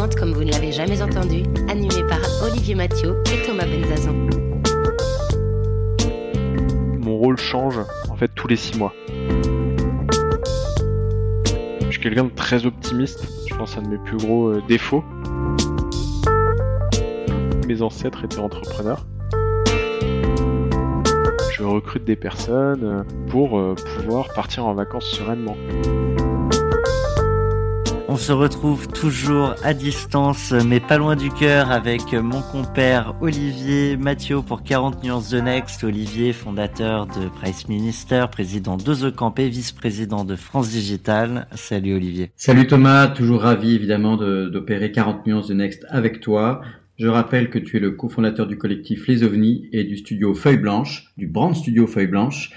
Next 40 comme vous ne l'avez jamais entendu, animé par Olivier Mathieu et Thomas Benzazon. Mon rôle change en fait tous les six mois. Je suis quelqu'un de très optimiste, je pense un de mes plus gros euh, défauts. Mes ancêtres étaient entrepreneurs. Je recrute des personnes euh, pour euh, pouvoir partir en vacances sereinement. On se retrouve toujours à distance, mais pas loin du cœur, avec mon compère Olivier Mathieu pour 40 nuances de Next. Olivier, fondateur de Price Minister, président de The Camp et vice-président de France Digital. Salut Olivier. Salut Thomas, toujours ravi évidemment d'opérer 40 nuances de Next avec toi. Je rappelle que tu es le cofondateur du collectif Les OVNIs et du studio Feuille Blanche, du brand studio Feuille Blanche.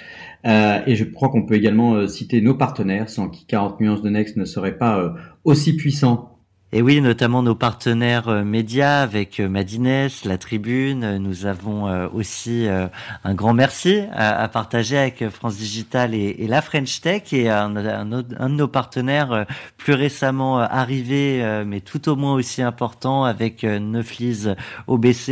Euh, et je crois qu'on peut également euh, citer nos partenaires, sans qui 40 nuances de Next ne serait pas euh, aussi puissant et oui, notamment nos partenaires euh, médias avec euh, Madines, La Tribune. Nous avons euh, aussi un grand merci à, partager avec France Digital et, la French Tech et un, un, de nos partenaires plus récemment arrivé, mais tout au moins aussi important avec Neuflis OBC.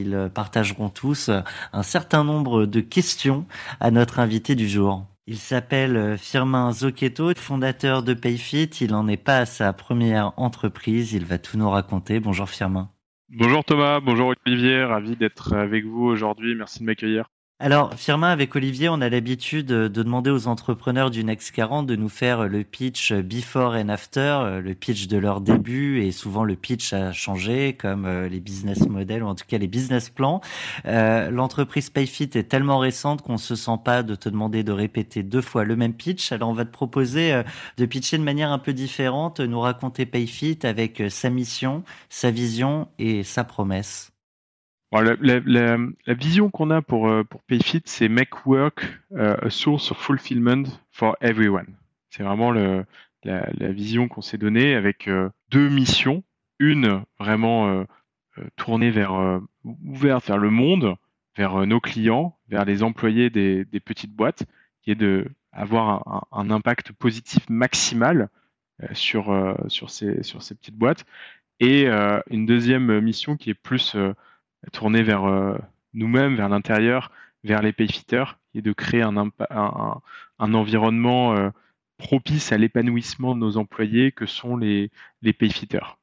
Ils partageront tous un certain nombre de questions à notre invité du jour. Il s'appelle euh, Firmin Zocchetto, fondateur de Payfit. Il n'en est pas à sa première entreprise. Il va tout nous raconter. Bonjour Firmin. Bonjour Thomas, bonjour Olivier, ravi d'être avec vous aujourd'hui. Merci de m'accueillir. Alors, Firmin, avec Olivier, on a l'habitude de demander aux entrepreneurs du Next 40 de nous faire le pitch before and after, le pitch de leur début, et souvent le pitch a changé, comme euh, les business models, ou en tout cas les business plans. Euh, l'entreprise Payfit est tellement récente qu'on se sent pas de te demander de répéter deux fois le même pitch. Alors, on va te proposer euh, de pitcher de manière un peu différente, nous raconter Payfit avec sa mission, sa vision et sa promesse la, vision qu'on a pour, euh, PayFit, c'est make work euh, a source of fulfillment for everyone. C'est vraiment la, vision qu'on s'est donnée avec euh, deux missions. Une vraiment tournée vers ouverte vers le monde, vers nos clients, vers les employés des, petites boîtes, qui est de avoir un, un impact positif maximal sur, ces, sur ces petites boîtes. Et une deuxième mission qui est plus tourner vers euh, nous-mêmes, vers l'intérieur, vers les payfitters et de créer un, un, un environnement euh, propice à l'épanouissement de nos employés que sont les, les payfitters.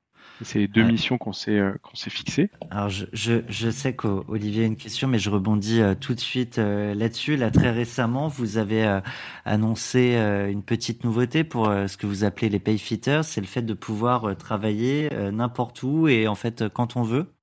C'est les deux missions qu'on s'est euh, qu'on s'est fixées. Alors je, je, je sais qu'Olivier a une question, mais je rebondis tout de suite là-dessus. Là très récemment, vous avez annoncé une petite nouveauté pour ce que vous appelez les payfitters, c'est le fait de pouvoir travailler n'importe où et en fait quand on veut.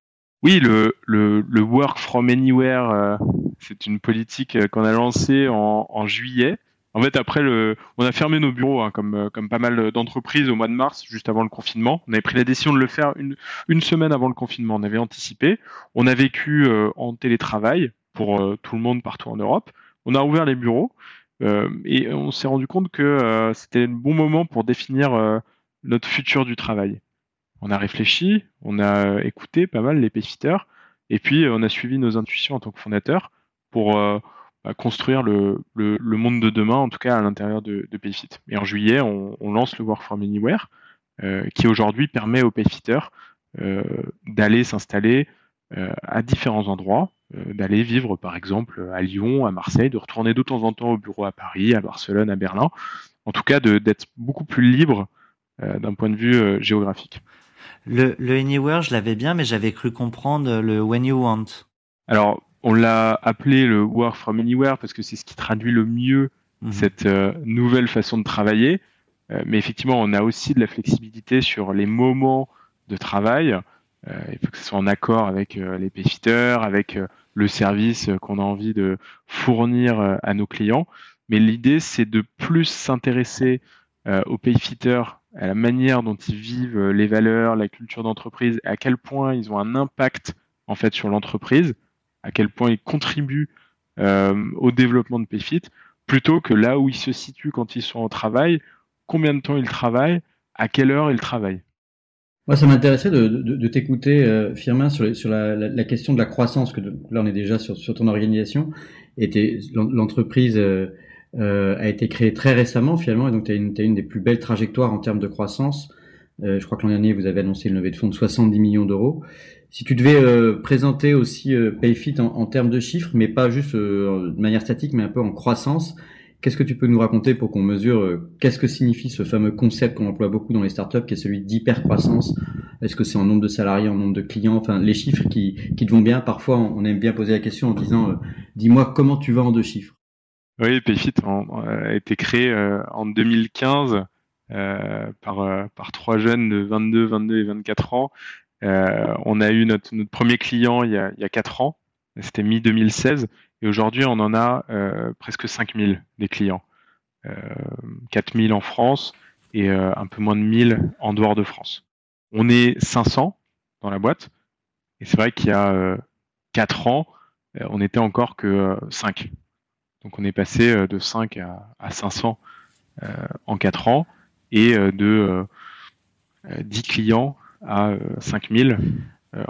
Oui, le, le, le, work from anywhere, euh, c'est une politique euh, qu'on a lancée en, en, juillet. En fait, après, le, on a fermé nos bureaux, hein, comme, euh, comme pas mal d'entreprises, au mois de mars, juste avant le confinement. On avait pris la décision de le faire une, une semaine avant le confinement. On avait anticipé. On a vécu en télétravail pour tout le monde partout en Europe. On a ouvert les bureaux et on s'est rendu compte que c'était le bon moment pour définir notre futur du travail on a réfléchi, on a écouté pas mal les payfitters, et puis on a suivi nos intuitions en tant que fondateur pour euh, bah, construire le, monde de demain, en tout cas à l'intérieur de, Payfit. Et en juillet, on, lance le Work from Anywhere, euh, qui aujourd'hui permet aux payfitters euh, d'aller s'installer à différents endroits, d'aller vivre par exemple à Lyon, à Marseille, de retourner de temps en temps au bureau à Paris, à Barcelone, à Berlin, en tout cas d'être beaucoup plus libre d'un point de vue géographique. Le, le Anywhere, je l'avais bien, mais j'avais cru comprendre le When You Want. Alors, on l'a appelé le Work from Anywhere parce que c'est ce qui traduit le mieux mhm. cette euh, nouvelle façon de travailler. Euh, mais effectivement, on a aussi de la flexibilité sur les moments de travail. Euh, il faut que ce soit en accord avec les payfitters, avec le service qu'on a envie de fournir à nos clients. Mais l'idée, c'est de plus s'intéresser aux payfitters à la manière dont ils vivent euh, les valeurs, la culture d'entreprise, à quel point ils ont un impact en fait sur l'entreprise, à quel point ils contribuent euh, au développement de Payfit, plutôt que là où ils se situent quand ils sont au travail, combien de temps ils travaillent, à quelle heure ils travaillent. Moi, ça m'intéressait de, de, de t'écouter, euh, Firmin, sur, la, question de la croissance, que là, on est déjà sur, ton organisation, et l'entreprise euh, a été créée très récemment, finalement, et donc tu as, une des plus belles trajectoires en termes de croissance. Euh, je crois que l'an dernier, vous avez annoncé une levée de fonds de 70 millions d'euros. Si tu devais euh, présenter aussi euh, Payfit en, en, termes de chiffres, mais pas juste de manière statique, mais un peu en croissance, Qu'est-ce que tu peux nous raconter pour qu'on mesure euh, qu'est-ce que signifie ce fameux concept qu'on emploie beaucoup dans les startups, qui est celui d'hypercroissance? Est-ce que c'est en nombre de salariés, en nombre de clients? Enfin, les chiffres qui, qui te vont bien. Parfois, on aime bien poser la question en disant euh, dis-moi comment tu vas en deux chiffres. Oui, Payfit a été créé euh, en 2015 euh, par, par trois jeunes de 22, 22 et 24 ans. on a eu notre, notre premier client il y a, il y a 4 ans, c'était mi-2016, et aujourd'hui, on en a euh, presque 5000 des clients. Euh, 4000 en France et euh, un peu moins de 1000 en dehors de France. On est 500 dans la boîte. Et c'est vrai qu'il y a 4 euh, ans, euh, on n'était encore que 5. Donc on est passé de 5 à, à 500 en 4 ans et de 10 clients à 5000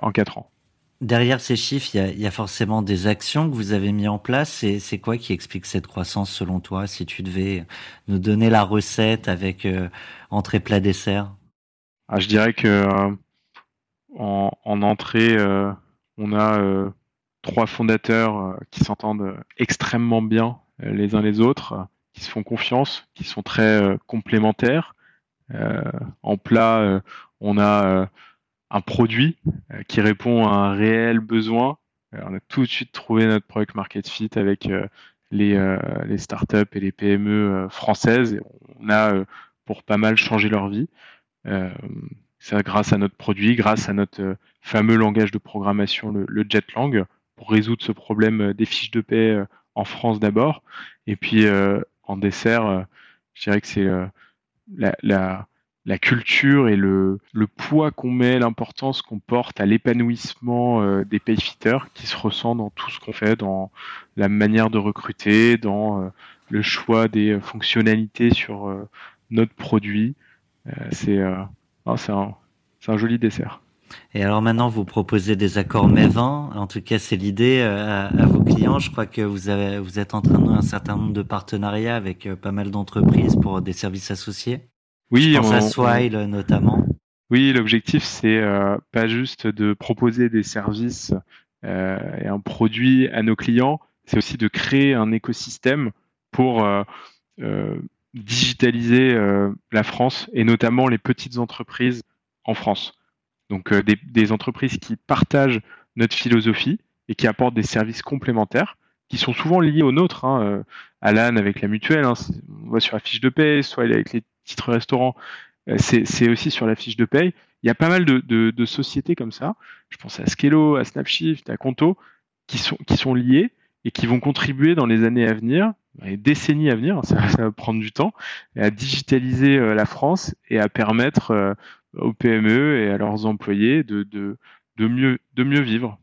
en 4 ans. Derrière ces chiffres, il y, a, il y, a, forcément des actions que vous avez mis en place. Et c'est quoi qui explique cette croissance selon toi Si tu devais nous donner la recette avec euh, entrée, plat, dessert? Ah, je dirais que euh, en, en, entrée, euh, on a euh, trois fondateurs euh, qui s'entendent extrêmement bien euh, les uns les autres, qui se font confiance, qui sont très complémentaires. en plat, on a un produit euh, qui répond à un réel besoin. Euh, on a tout de suite trouvé notre product market fit avec euh, les, startups et les PME françaises. On a pour pas mal changé leur vie. c'est grâce à notre produit, grâce à notre fameux langage de programmation, le, le JetLang, résoudre ce problème des fiches de paie en France d'abord. Et puis en dessert, je dirais que c'est la, culture et le, poids qu'on met, l'importance qu'on porte à l'épanouissement euh, des payfitters qui se ressent dans tout ce qu'on fait, dans la manière de recruter, dans euh, le choix des fonctionnalités sur euh, notre produit. Euh, c'est un joli dessert. Et alors maintenant, vous proposez des accords MEVAN. En tout cas, c'est l'idée à, à, vos clients. Je crois que vous, avez, vous êtes en train de un certain nombre de partenariats avec pas mal d'entreprises pour des services associés. Oui, Je pense on, à Swile on... notamment. Oui, l'objectif c'est euh, pas juste de proposer des services euh, et un produit à nos clients, c'est aussi de créer un écosystème pour euh, digitaliser la France et notamment les petites entreprises en France. Donc des, des, entreprises qui partagent notre philosophie et qui apportent des services complémentaires qui sont souvent liés aux nôtres. Hein. Alan avec la mutuelle, hein, on voit sur la fiche de paie, soit avec les titre restaurant, euh, c'est aussi sur la fiche de paye. Il y a pas mal de, sociétés comme ça. Je pense à Skello, à Snapshift, à Conto, qui sont, qui sont liées et qui vont contribuer dans les années à venir, les décennies à venir, ça, ça va prendre du temps, à digitaliser euh, la France et à permettre euh, aux PME et à leurs employés de, de, de, mieux, de mieux vivre.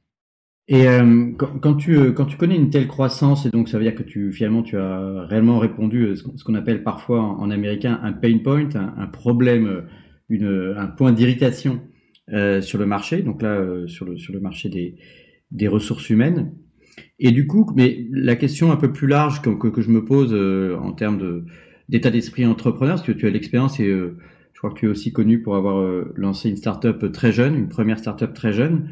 Et euh, quand, tu, euh, quand tu connais une telle croissance, et donc ça veut dire que tu finalement tu as réellement répondu à ce qu'on appelle parfois en, américain un pain point, un, problème, euh, une, un point d'irritation euh, sur le marché, donc là euh, sur, le, sur le marché des, des ressources humaines. Et du coup, mais la question un peu plus large que, que, je me pose euh, en termes d'état d'esprit entrepreneur, parce que tu as l'expérience et crois que tu es aussi connu pour avoir lancé une startup très jeune, une première startup très jeune.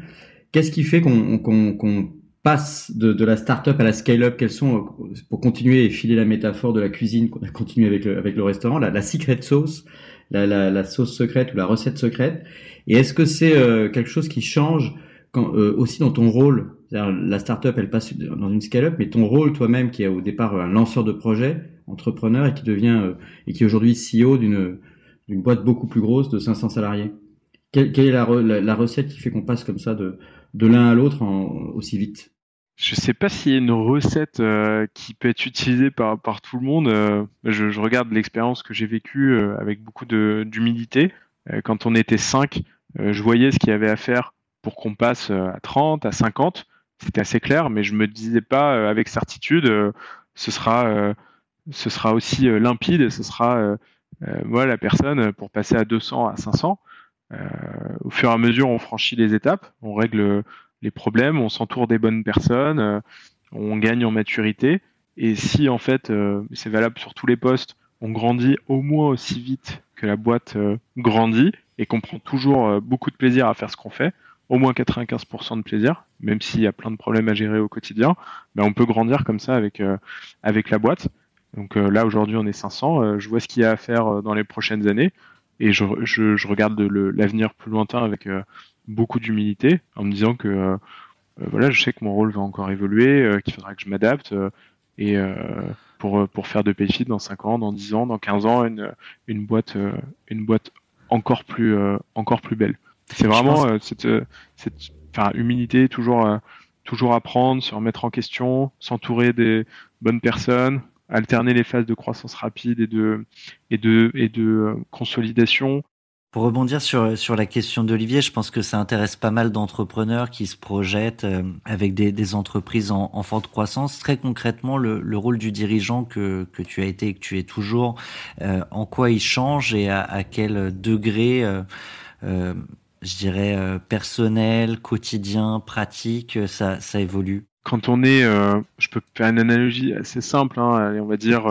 Qu'est-ce qui fait qu'on qu qu passe de, de la start-up à la scale-up? Quelles sont, pour continuer et filer la métaphore de la cuisine qu'on a continué avec le, restaurant, la, la secret sauce, la, sauce secrète ou la recette secrète? Et est-ce que c'est euh, quelque chose qui change euh, aussi dans ton rôle? La start-up, elle passe dans une scale-up, mais ton rôle toi-même, qui est au départ un lanceur de projet, entrepreneur, et qui devient euh, et qui est aujourd'hui CEO d'une d'une boîte beaucoup plus grosse de 500 salariés. Quelle, est la, recette qui fait qu'on passe comme ça de de l'un à l'autre aussi vite? Je sais pas s'il y a une recette euh, qui peut être utilisée par, par tout le monde. Euh, je, regarde l'expérience que j'ai vécue euh, avec beaucoup d'humilité. quand on était 5, je voyais ce qu'il y avait à faire pour qu'on passe à 30, à 50. C'était assez clair, mais je me disais pas avec certitude, ce sera, ce sera aussi limpide, ce sera moi la personne pour passer à 200, à 500. au fur et à mesure, on franchit les étapes, on règle les problèmes, on s'entoure des bonnes personnes, euh, on gagne en maturité. Et si en fait, euh, c'est valable sur tous les postes, on grandit au moins aussi vite que la boîte euh, grandit et qu'on prend toujours beaucoup de plaisir à faire ce qu'on fait, au moins 95% de plaisir, même s'il y a plein de problèmes à gérer au quotidien, mais on peut grandir comme ça avec la boîte. Donc là, aujourd'hui, on est 500. je vois ce qu'il y a à faire dans les prochaines années et je, je, je regarde l'avenir plus lointain avec beaucoup d'humilité en me disant que euh, euh, voilà, je sais que mon rôle va encore évoluer, euh, qu'il faudra que je m'adapte et pour, pour faire de Payfit dans 5 ans, dans 10 ans, dans 15 ans, une, une boîte, une boîte encore plus, encore plus belle. C'est vraiment cette, cette enfin, humilité, toujours, toujours apprendre, se remettre en question, s'entourer des bonnes personnes, alterner les phases de croissance rapide et de, et de, et de consolidation, pour rebondir sur, sur la question d'Olivier, je pense que ça intéresse pas mal d'entrepreneurs qui se projettent euh, avec des, des entreprises en, en, forte croissance. Très concrètement, le, le, rôle du dirigeant que, que tu as été et que tu es toujours, euh, en quoi il change et à, à quel degré, euh, euh je dirais, personnel, quotidien, pratique, ça, ça évolue? Quand on est, je peux faire une analogie assez simple, hein, on va dire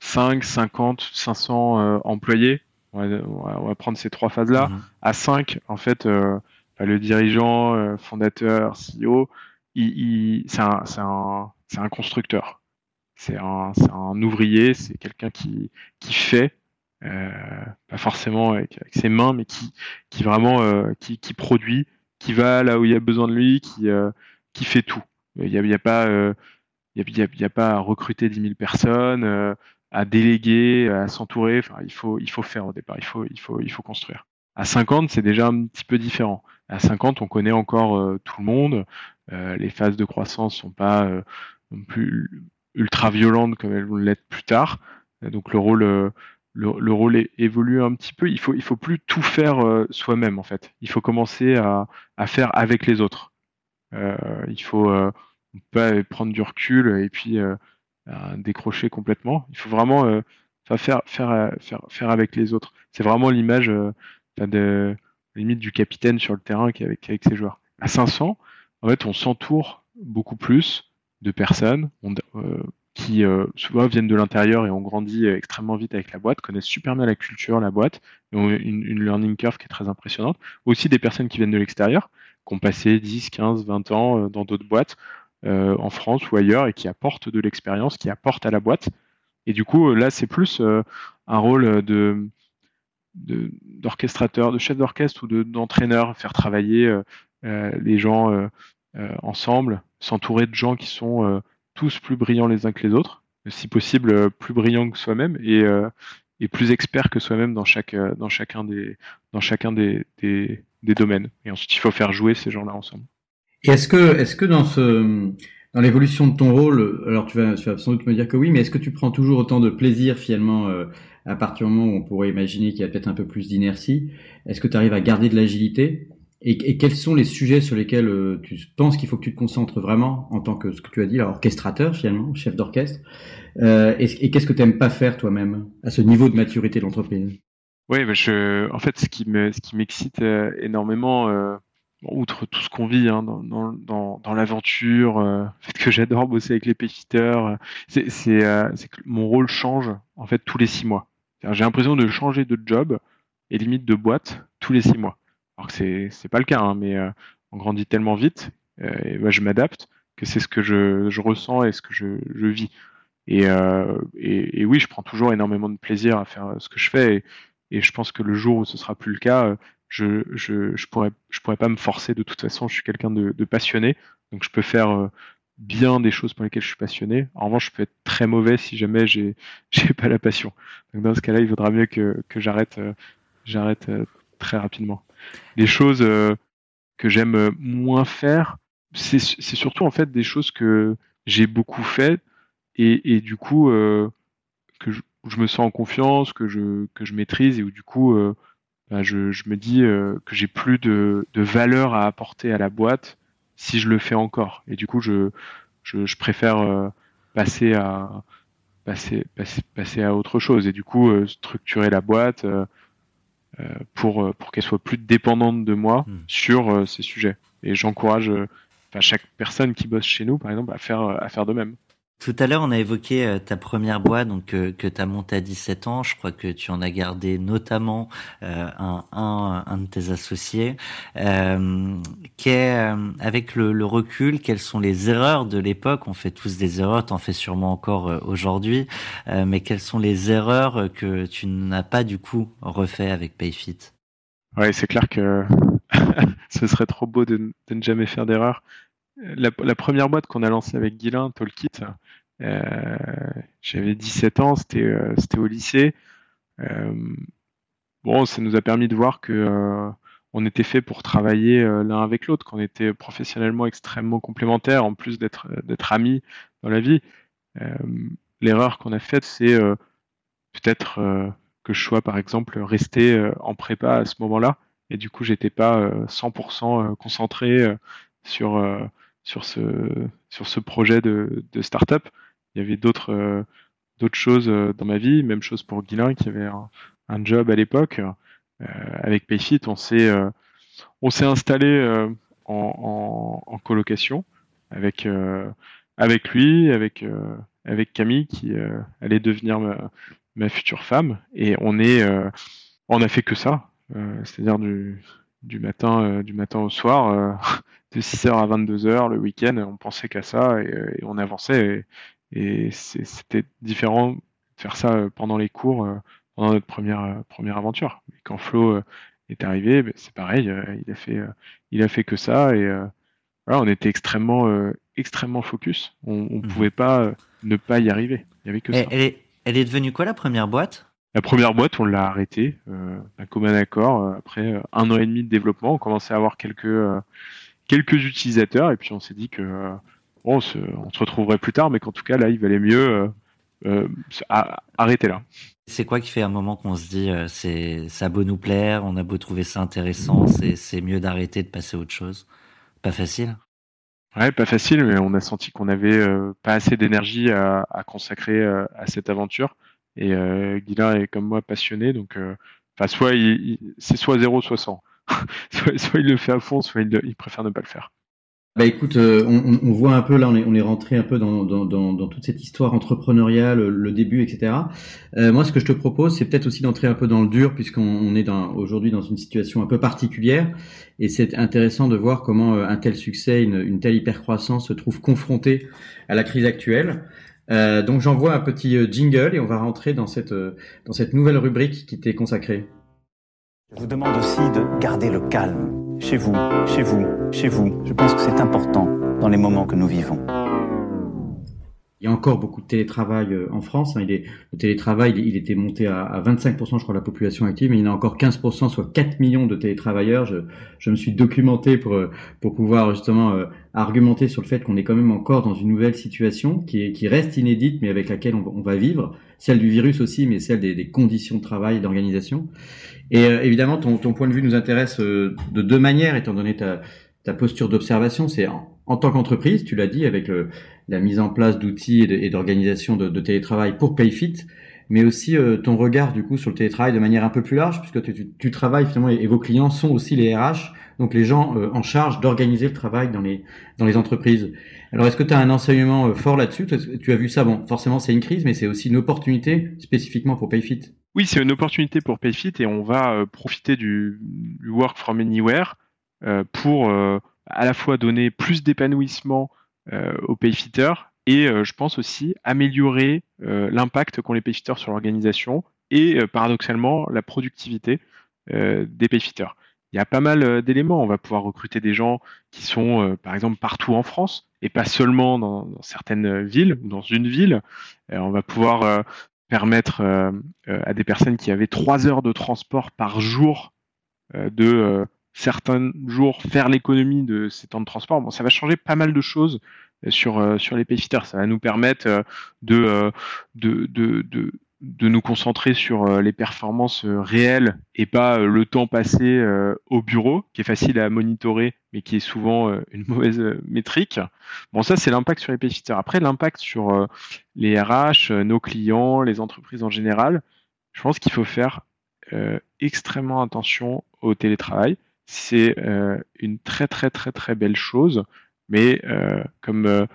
5, 50, 500 employés on va, prendre ces trois phases-là. Mhm. À 5, en fait, euh, bah, le dirigeant, euh, fondateur, CEO, il, c'est un, un, un, constructeur. C'est un, un, ouvrier, c'est quelqu'un qui, qui fait, euh, pas forcément avec, ses mains, mais qui, qui vraiment qui, qui, produit, qui va là où il y a besoin de lui, qui, qui fait tout. Il n'y a, y a, pas il y a, pas à recruter 10 000 personnes, à déléguer, à s'entourer. Enfin, il faut, il faut faire au départ. Il faut, il faut, il faut construire. À 50, c'est déjà un petit peu différent. À 50, on connaît encore euh, tout le monde. Euh, les phases de croissance sont pas euh, non plus ultra violentes comme elles vont l'être plus tard. donc le rôle, le, le, rôle évolue un petit peu. Il faut, il faut plus tout faire soi-même en fait. Il faut commencer à faire avec les autres. Il faut pas prendre du recul et puis décrocher complètement. Il faut vraiment euh, faire, faire, euh, faire, faire avec les autres. C'est vraiment l'image euh, de limite du capitaine sur le terrain qui avec, avec ses joueurs. À 500, en fait, on s'entoure beaucoup plus de personnes qui souvent viennent de l'intérieur et ont grandi extrêmement vite avec la boîte, connaissent super bien la culture, la boîte, et ont une, learning curve qui est très impressionnante. Aussi des personnes qui viennent de l'extérieur, qui ont passé 10, 15, 20 ans dans d'autres boîtes, euh, en France ou ailleurs et qui apporte de l'expérience, qui apporte à la boîte. Et du coup, là, c'est plus euh, un rôle de d'orchestrateur, de, chef d'orchestre ou d'entraîneur, faire travailler euh, les gens ensemble, s'entourer de gens qui sont tous plus brillants les uns que les autres, si possible plus brillants que soi-même et, et, plus experts que soi-même dans, dans chacun, des, domaines. Et ensuite, il faut faire jouer ces gens-là ensemble. Et est-ce que, dans l'évolution de ton rôle, alors tu vas, sans doute me dire que oui, mais est-ce que tu prends toujours autant de plaisir finalement euh, à partir du moment où on pourrait imaginer qu'il y a peut-être un peu plus d'inertie Est-ce que tu arrives à garder de l'agilité et, quels sont les sujets sur lesquels euh, tu penses qu'il faut que tu te concentres vraiment en tant que ce que tu as dit, là, orchestrateur finalement, chef d'orchestre euh, Et, qu'est-ce que tu n'aimes pas faire toi-même à ce niveau de maturité de l'entreprise? Oui, en fait, ce qui me, m'excite euh, énormément outre tout ce qu'on vit hein, dans, dans, dans, l'aventure, le fait que j'adore bosser avec les pétiteurs, euh, c'est, c'est que mon rôle change en fait tous les six mois. J'ai l'impression de changer de job et limite de boîte tous les six mois. Alors que c'est, pas le cas, hein, mais on grandit tellement vite et bah, je m'adapte que c'est ce que je, ressens et ce que je, vis. Et, et, et, oui, je prends toujours énormément de plaisir à faire ce que je fais et, et je pense que le jour où ce sera plus le cas, je, je, je, pourrais, pas me forcer de toute façon. Je suis quelqu'un de, passionné, donc je peux faire euh, bien des choses pour lesquelles je suis passionné. En revanche, je peux être très mauvais si jamais j'ai, j'ai pas la passion. Donc dans ce cas-là, il vaudra mieux que, j'arrête, euh, euh, très rapidement. Les choses que j'aime moins faire, c'est surtout en fait des choses que j'ai beaucoup fait et, du coup que je, me sens en confiance, que je, que je maîtrise et où du coup bah, je, je, me dis que j'ai plus de, de, valeur à apporter à la boîte si je le fais encore. Et du coup je, je, je préfère passer à passer, passer, passer à autre chose et du coup structurer la boîte pour, pour qu'elle soit plus dépendante de moi hmm. sur ces sujets. Et j'encourage chaque personne qui bosse chez nous, par exemple, à faire, à faire de même. Tout à l'heure, on a évoqué euh, ta première boîte donc que tu as montée à 17 ans. Je crois que tu en as gardé notamment euh, un, un, de tes associés. Euh, avec le, recul, quelles sont les erreurs de l'époque? On fait tous des erreurs, tu en fais sûrement encore aujourd'hui. mais quelles sont les erreurs que tu n'as pas du coup refait avec Payfit? Ouais, c'est clair que ce serait trop beau de, ne jamais faire d'erreur. La, première boîte qu'on a lancée avec Guilin, Tolkit, j'avais 17 ans, c'était euh, c'était au lycée. Euh, bon, ça nous a permis de voir que on était fait pour travailler l'un avec l'autre, qu'on était professionnellement extrêmement complémentaires, en plus d'être d'être amis dans la vie. L'erreur qu'on a faite, c'est peut-être que je sois par exemple resté en prépa à ce moment-là, et du coup j'étais pas 100% concentré sur sur ce sur ce projet de, de start-up il y avait d'autres euh, choses euh, dans ma vie. Même chose pour Guilin qui avait un, job à l'époque. Euh, avec Payfit, on s'est installé en, en, colocation avec avec lui, avec avec Camille qui allait devenir ma, future femme et on est on a fait que ça, c'est-à-dire du du matin du matin au soir de 6h à 22h le week-end, on pensait qu'à ça et, on avançait et c'était différent de faire ça euh, pendant les cours, euh, pendant notre première, euh, première aventure. Et quand Flo est arrivé, ben, c'est pareil, il a fait, il a fait que ça et voilà, on était extrêmement, extrêmement focus. On, ne mmh. pouvait pas ne pas y arriver. Il y avait que ça. Elle est, elle est devenue quoi la première boîte? La première boîte, on l'a arrêtée d'un commun accord après un an et demi de développement. On commençait à avoir quelques, quelques utilisateurs et puis on s'est dit que on se, retrouverait plus tard, mais qu'en tout cas, là, il valait mieux euh, euh, arrêter là. C'est quoi qui fait un moment qu'on se dit, euh, c'est ça a beau nous plaire, on a beau trouver ça intéressant, c'est mieux d'arrêter, de passer à autre chose? Pas facile? Ouais, pas facile, mais on a senti qu'on avait pas assez d'énergie à, consacrer à cette aventure. Et euh, est comme moi passionné, donc enfin soit c'est soit 0, soit 100. soit, il le fait à fond, soit il préfère ne pas le faire. Bah écoute, euh, on, on, voit un peu là, on est, on est rentré un peu dans, dans, dans, dans toute cette histoire entrepreneuriale, le début, etc. Euh, moi, ce que je te propose, c'est peut-être aussi d'entrer un peu dans le dur, puisqu'on est aujourd'hui dans une situation un peu particulière, et c'est intéressant de voir comment euh, un tel succès, une, une telle hypercroissance se trouve confronté à la crise actuelle. Euh, donc j'envoie un petit euh, jingle et on va rentrer dans cette, dans cette nouvelle rubrique qui t'est consacrée. Je vous demande aussi de garder le calme chez vous, chez vous, chez vous. Je pense que c'est important dans les moments que nous vivons. Il y a encore beaucoup de télétravail euh, en France. Hein. Le télétravail, il était monté à, 25%, je crois, de la population active, mais il y en a encore 15%, soit 4 millions de télétravailleurs. Je, me suis documenté pour, euh, pouvoir justement euh, argumenter sur le fait qu'on est quand même encore dans une nouvelle situation qui, est, qui reste inédite, mais avec laquelle on, va vivre. Celle du virus aussi, mais celle des, conditions de travail et d'organisation. Et évidemment, ton, point de vue nous intéresse de deux manières, étant donné ta posture d'observation. C'est en, tant qu'entreprise, tu l'as dit, avec le, la mise en place d'outils et d'organisation de, télétravail pour PayFit, mais aussi euh, ton regard du coup sur le télétravail de manière un peu plus large, puisque tu, travailles finalement et, vos clients sont aussi les RH, donc les gens en charge d'organiser le travail dans les dans les entreprises. Alors est-ce que tu as un enseignement fort là-dessus? Tu as vu ça, bon, forcément c'est une crise, mais c'est aussi une opportunité spécifiquement pour PayFit. Oui, c'est une opportunité pour PayFit et on va euh, profiter du, work from anywhere euh, pour euh, à la fois donner plus d'épanouissement aux payfitters et je pense aussi améliorer l'impact qu'ont les payfitters sur l'organisation et paradoxalement la productivité des payfitters. Il y a pas mal d'éléments. On va pouvoir recruter des gens qui sont, par exemple, partout en France et pas seulement dans, dans certaines villes, dans une ville. on va pouvoir permettre euh, euh, à des personnes qui avaient trois heures de transport par jour euh, de certains jours faire l'économie de ces temps de transport, bon, ça va changer pas mal de choses sur, sur les payfitters. Ça va nous permettre de, de, de, de de nous concentrer sur euh, les performances euh, réelles et pas euh, le temps passé au bureau, qui est facile à monitorer, mais qui est souvent une mauvaise métrique. Bon, ça, c'est l'impact sur les payfitters. Après, l'impact sur les RH, nos clients, les entreprises en général, je pense qu'il faut faire extrêmement attention au télétravail. C'est une très, très, très, très belle chose, mais comme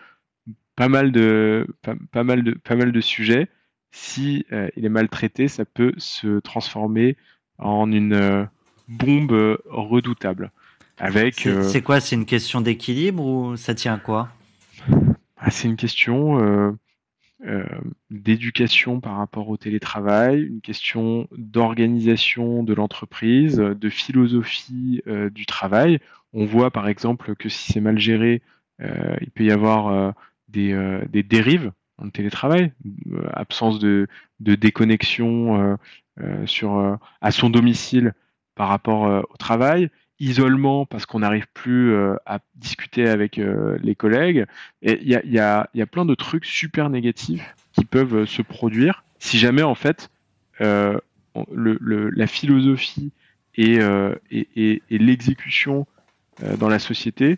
pas mal de, pas mal de, pas mal de sujets, si euh, il est maltraité, ça peut se transformer en une euh, bombe euh, redoutable. Avec. C'est quoi? C'est une question d'équilibre ou ça tient à quoi? Ah, C'est une question d'éducation par rapport au télétravail, une question d'organisation de l'entreprise, de philosophie du travail. On voit par exemple que si c'est mal géré, il peut y avoir des, dérives en télétravail, euh, absence de, déconnexion euh, euh, à son domicile par rapport au travail, isolement parce qu'on n'arrive plus à discuter avec les collègues. Et il y a, y, a, y a, plein de trucs super négatifs qui peuvent se produire si jamais en fait le, le, la philosophie et, et, et, et l'exécution dans la société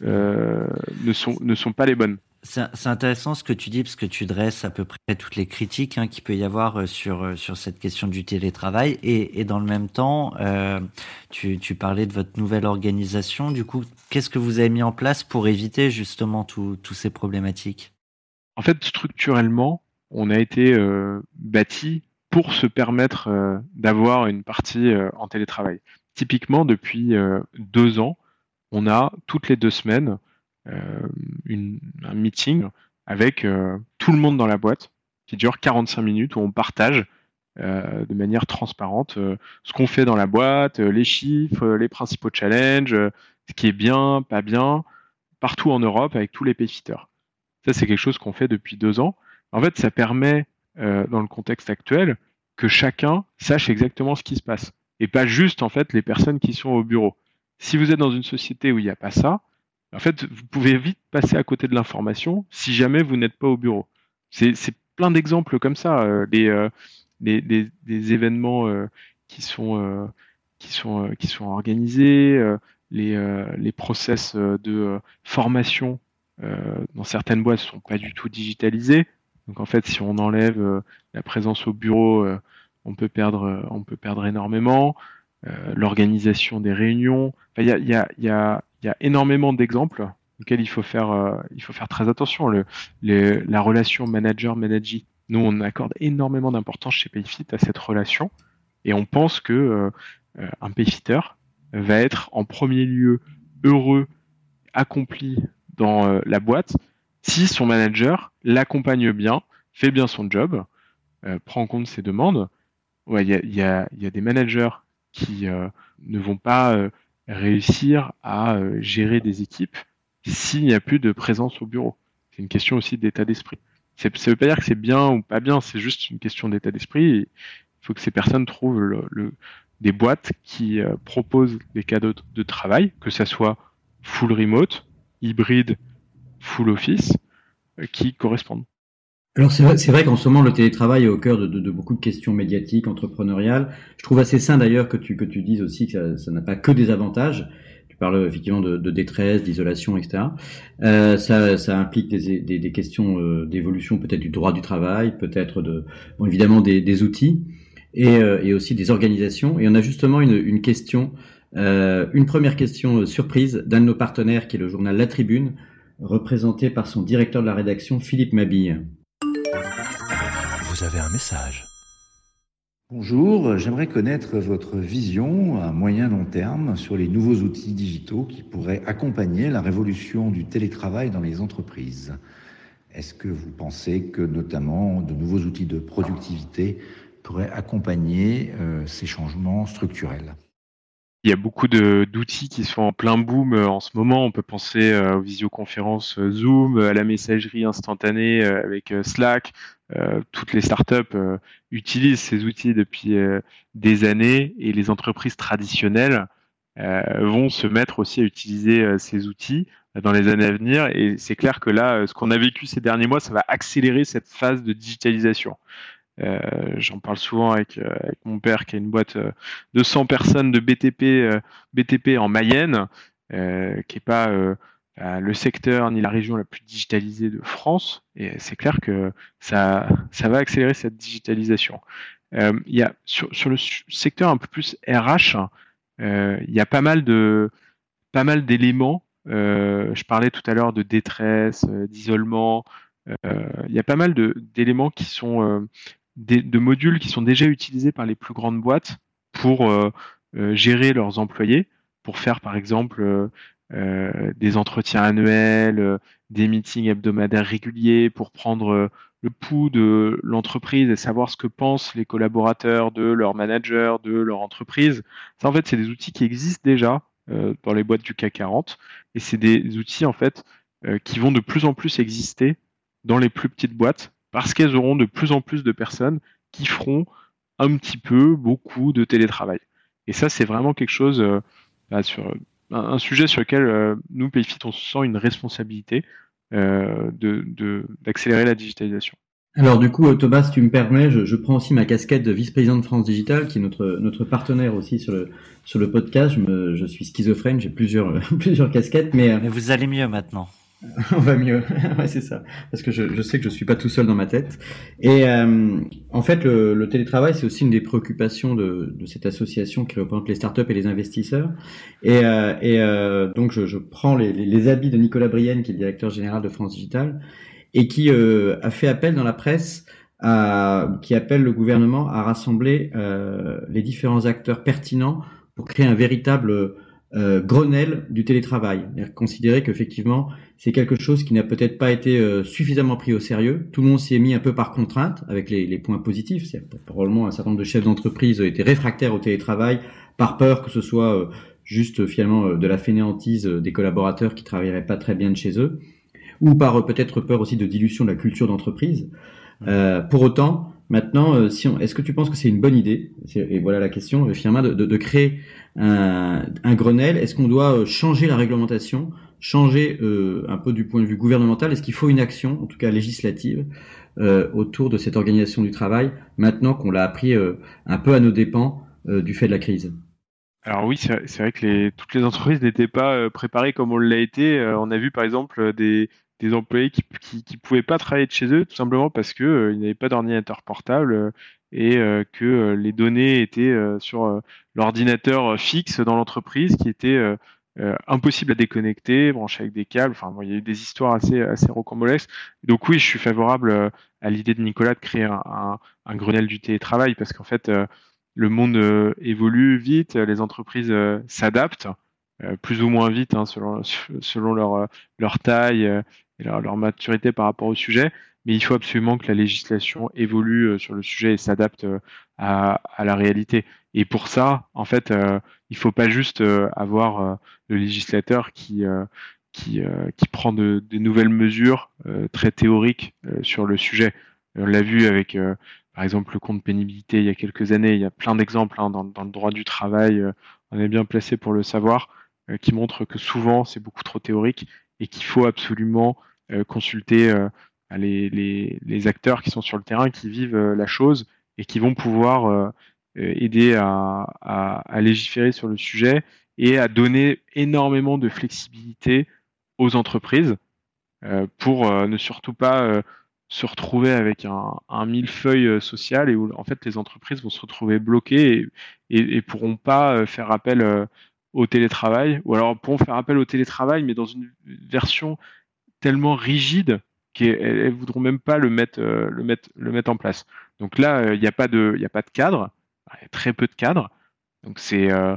ne, sont, ne sont pas les bonnes. C'est intéressant ce que tu dis parce que tu dresses à peu près toutes les critiques hein, qu'il peut y avoir euh, sur euh, sur cette question du télétravail. Et, dans le même temps euh, tu, tu parlais de votre nouvelle organisation. Du coup qu'est-ce que vous avez mis en place pour éviter justement tous ces problématiques? En fait structurellement on a été bâti pour se permettre d'avoir une partie en télétravail. Typiquement depuis deux ans on a toutes les deux semaines une, un meeting avec euh, tout le monde dans la boîte qui dure 45 minutes où on partage euh, de manière transparente ce qu'on fait dans la boîte, les chiffres, les principaux challenges, ce qui est bien, pas bien, partout en Europe avec tous les payfitters. Ça, c'est quelque chose qu'on fait depuis deux ans. En fait, ça permet, dans le contexte actuel, que chacun sache exactement ce qui se passe et pas juste en fait les personnes qui sont au bureau. Si vous êtes dans une société où il n'y a pas ça, en fait, vous pouvez vite passer à côté de l'information si jamais vous n'êtes pas au bureau. C'est plein d'exemples comme ça. Euh, euh, des, événements euh, qui sont qui sont qui sont organisés, les process de formation dans certaines boîtes sont pas du tout digitalisés. Donc en fait, si on enlève la présence au bureau, on peut perdre on peut perdre énormément. L'organisation des réunions. Il y, a, il y a énormément d'exemples auxquels il faut faire, euh, il faut faire très attention. Le, la relation manager-manager, nous, on accorde énormément d'importance chez Payfit à cette relation et on pense que euh, euh, un Payfitter va être en premier lieu heureux, accompli dans la boîte si son manager l'accompagne bien, fait bien son job, prend en compte ses demandes. Il y a, y, y a, des managers qui ne vont pas réussir à euh, gérer des équipes s'il n'y a plus de présence au bureau. C'est une question aussi d'état d'esprit. Ça ne veut pas dire que c'est bien ou pas bien, c'est juste une question d'état d'esprit. Il faut que ces personnes trouvent des boîtes qui euh, proposent des cadeaux de travail, que ça soit full remote, hybride, full office, euh, qui correspondent. Alors c'est vrai, vrai qu'en ce moment le télétravail est au cœur de, de, de, beaucoup de questions médiatiques, entrepreneuriales. Je trouve assez sain d'ailleurs que tu, que tu dises aussi que ça n'a pas que des avantages. Tu parles effectivement de, de détresse, d'isolation, etc. Euh, ça, ça, implique des, des, des questions euh, d'évolution peut-être du droit du travail, peut-être de bon, évidemment des, des outils et, euh, et, aussi des organisations. Et on a justement une, une question, euh, une première question surprise d'un de nos partenaires qui est le journal La Tribune, représenté par son directeur de la rédaction Philippe Mabille vous avez un message. Bonjour, j'aimerais connaître votre vision à moyen long terme sur les nouveaux outils digitaux qui pourraient accompagner la révolution du télétravail dans les entreprises. Est-ce que vous pensez que notamment de nouveaux outils de productivité pourraient accompagner euh, ces changements structurels? Il y a beaucoup d'outils qui sont en plein boom euh, en ce moment. On peut penser euh, aux visioconférences Zoom, à la messagerie instantanée avec Slack, euh, toutes les startups euh, utilisent ces outils depuis euh, des années et les entreprises traditionnelles vont se mettre aussi à utiliser ces outils dans les années à venir. Et c'est clair que là, ce qu'on a vécu ces derniers mois, ça va accélérer cette phase de digitalisation. Euh, J'en parle souvent avec, avec, mon père qui a une boîte de 100 personnes de BTP, BTP en Mayenne, qui n'est pas le secteur ni la région la plus digitalisée de France. Et c'est clair que ça, ça va accélérer cette digitalisation. Euh, y a sur, sur, le secteur un peu plus RH, euh, il y a pas mal d'éléments. Euh, je parlais tout à l'heure de détresse, d'isolement. il y a pas mal d'éléments qui sont de modules qui sont déjà utilisés par les plus grandes boîtes pour gérer leurs employés, pour faire par exemple euh, des entretiens annuels, euh, des meetings hebdomadaires réguliers pour prendre euh, le pouls de l'entreprise et savoir ce que pensent les collaborateurs de leur manager, de leur entreprise. Ça, en fait, c'est des outils qui existent déjà dans les boîtes du CAC 40 et c'est des outils en fait qui vont de plus en plus exister dans les plus petites boîtes parce qu'elles auront de plus en plus de personnes qui feront un petit peu, beaucoup de télétravail. Et ça, c'est vraiment quelque chose bah, sur un, sujet sur lequel euh, nous, Payfit, on se sent une responsabilité euh, d'accélérer la digitalisation. Alors du coup, Thomas, si tu me permets, je, je prends aussi ma casquette de vice-président de France Digital, qui est notre notre partenaire aussi sur le sur le podcast. Je, me, je suis schizophrène, j'ai plusieurs plusieurs casquettes, mais, mais vous allez mieux maintenant. on va mieux, ouais, c'est ça. Parce que je, je, sais que je suis pas tout seul dans ma tête. Et euh, en fait, le, le télétravail, c'est aussi une des préoccupations de, de, cette association qui représente les startups et les investisseurs. Et, euh, et euh, donc, je, je prends les, les, habits de Nicolas Brienne, qui est le directeur général de France Digital, et qui euh, a fait appel dans la presse, à, qui appelle le gouvernement à rassembler euh, les différents acteurs pertinents pour créer un véritable euh, Grenelle du télétravail. Considérer qu'effectivement, c'est quelque chose qui n'a peut-être pas été euh, suffisamment pris au sérieux. Tout le monde s'y est mis un peu par contrainte, avec les, les points positifs. C'est probablement un certain nombre de chefs d'entreprise étaient réfractaires au télétravail par peur que ce soit euh, juste finalement euh, de la fainéantise des collaborateurs qui travailleraient pas très bien de chez eux, ou par peut-être peur aussi de dilution de la culture d'entreprise. pour autant, Maintenant, si est-ce que tu penses que c'est une bonne idée? Et voilà la question, Firma, de, de, de créer un, Grenelle Est-ce qu'on doit changer la réglementation changer euh, un peu du point de vue gouvernemental Est-ce qu'il faut une action, en tout cas législative, euh, autour de cette organisation du travail, maintenant qu'on l'a appris euh, un peu à nos dépens du fait de la crise? Alors oui, c'est vrai que toutes les entreprises n'étaient pas préparées comme on l'a été. on a vu par exemple des, des employés qui, qui, qui, pouvaient pas travailler de chez eux tout simplement parce que ils n'avaient pas d'ordinateur portable et que les données étaient sur l'ordinateur fixe dans l'entreprise qui était euh, impossible à déconnecter, branché avec des câbles. Enfin, il y a eu des histoires assez, assez rocambolesques. Donc oui, je suis favorable euh, à l'idée de Nicolas de créer un, un, Grenelle du télétravail parce qu'en fait, euh, le monde évolue vite, les entreprises s'adaptent plus ou moins vite hein, selon, leur taille et leur, maturité par rapport au sujet. Mais il faut absolument que la législation évolue sur le sujet et s'adapte à, à, la réalité. Et pour ça, en fait, il faut pas juste euh, avoir euh, le législateur qui euh, qui, qui prend de, nouvelles mesures très théoriques sur le sujet. On l'a vu avec par exemple le compte pénibilité il y a quelques années, il y a plein d'exemples hein, dans, dans, le droit du travail, on est bien placé pour le savoir, qui montrent que souvent c'est beaucoup trop théorique et qu'il faut absolument consulter les, les, les, acteurs qui sont sur le terrain, qui vivent la chose et qui vont pouvoir euh, aider à, légiférer sur le sujet et à donner énormément de flexibilité aux entreprises euh, pour euh, ne surtout pas se retrouver avec un, un, millefeuille social et où en fait les entreprises vont se retrouver bloquées et, et, et pourront pas faire appel au télétravail. Ou alors pourront faire appel au télétravail mais dans une version tellement rigide qu'elles voudront même pas le mettre le mettre le mettre en place. Donc là il n'y a pas de a pas de cadre y a très peu de cadres. Donc c'est, euh,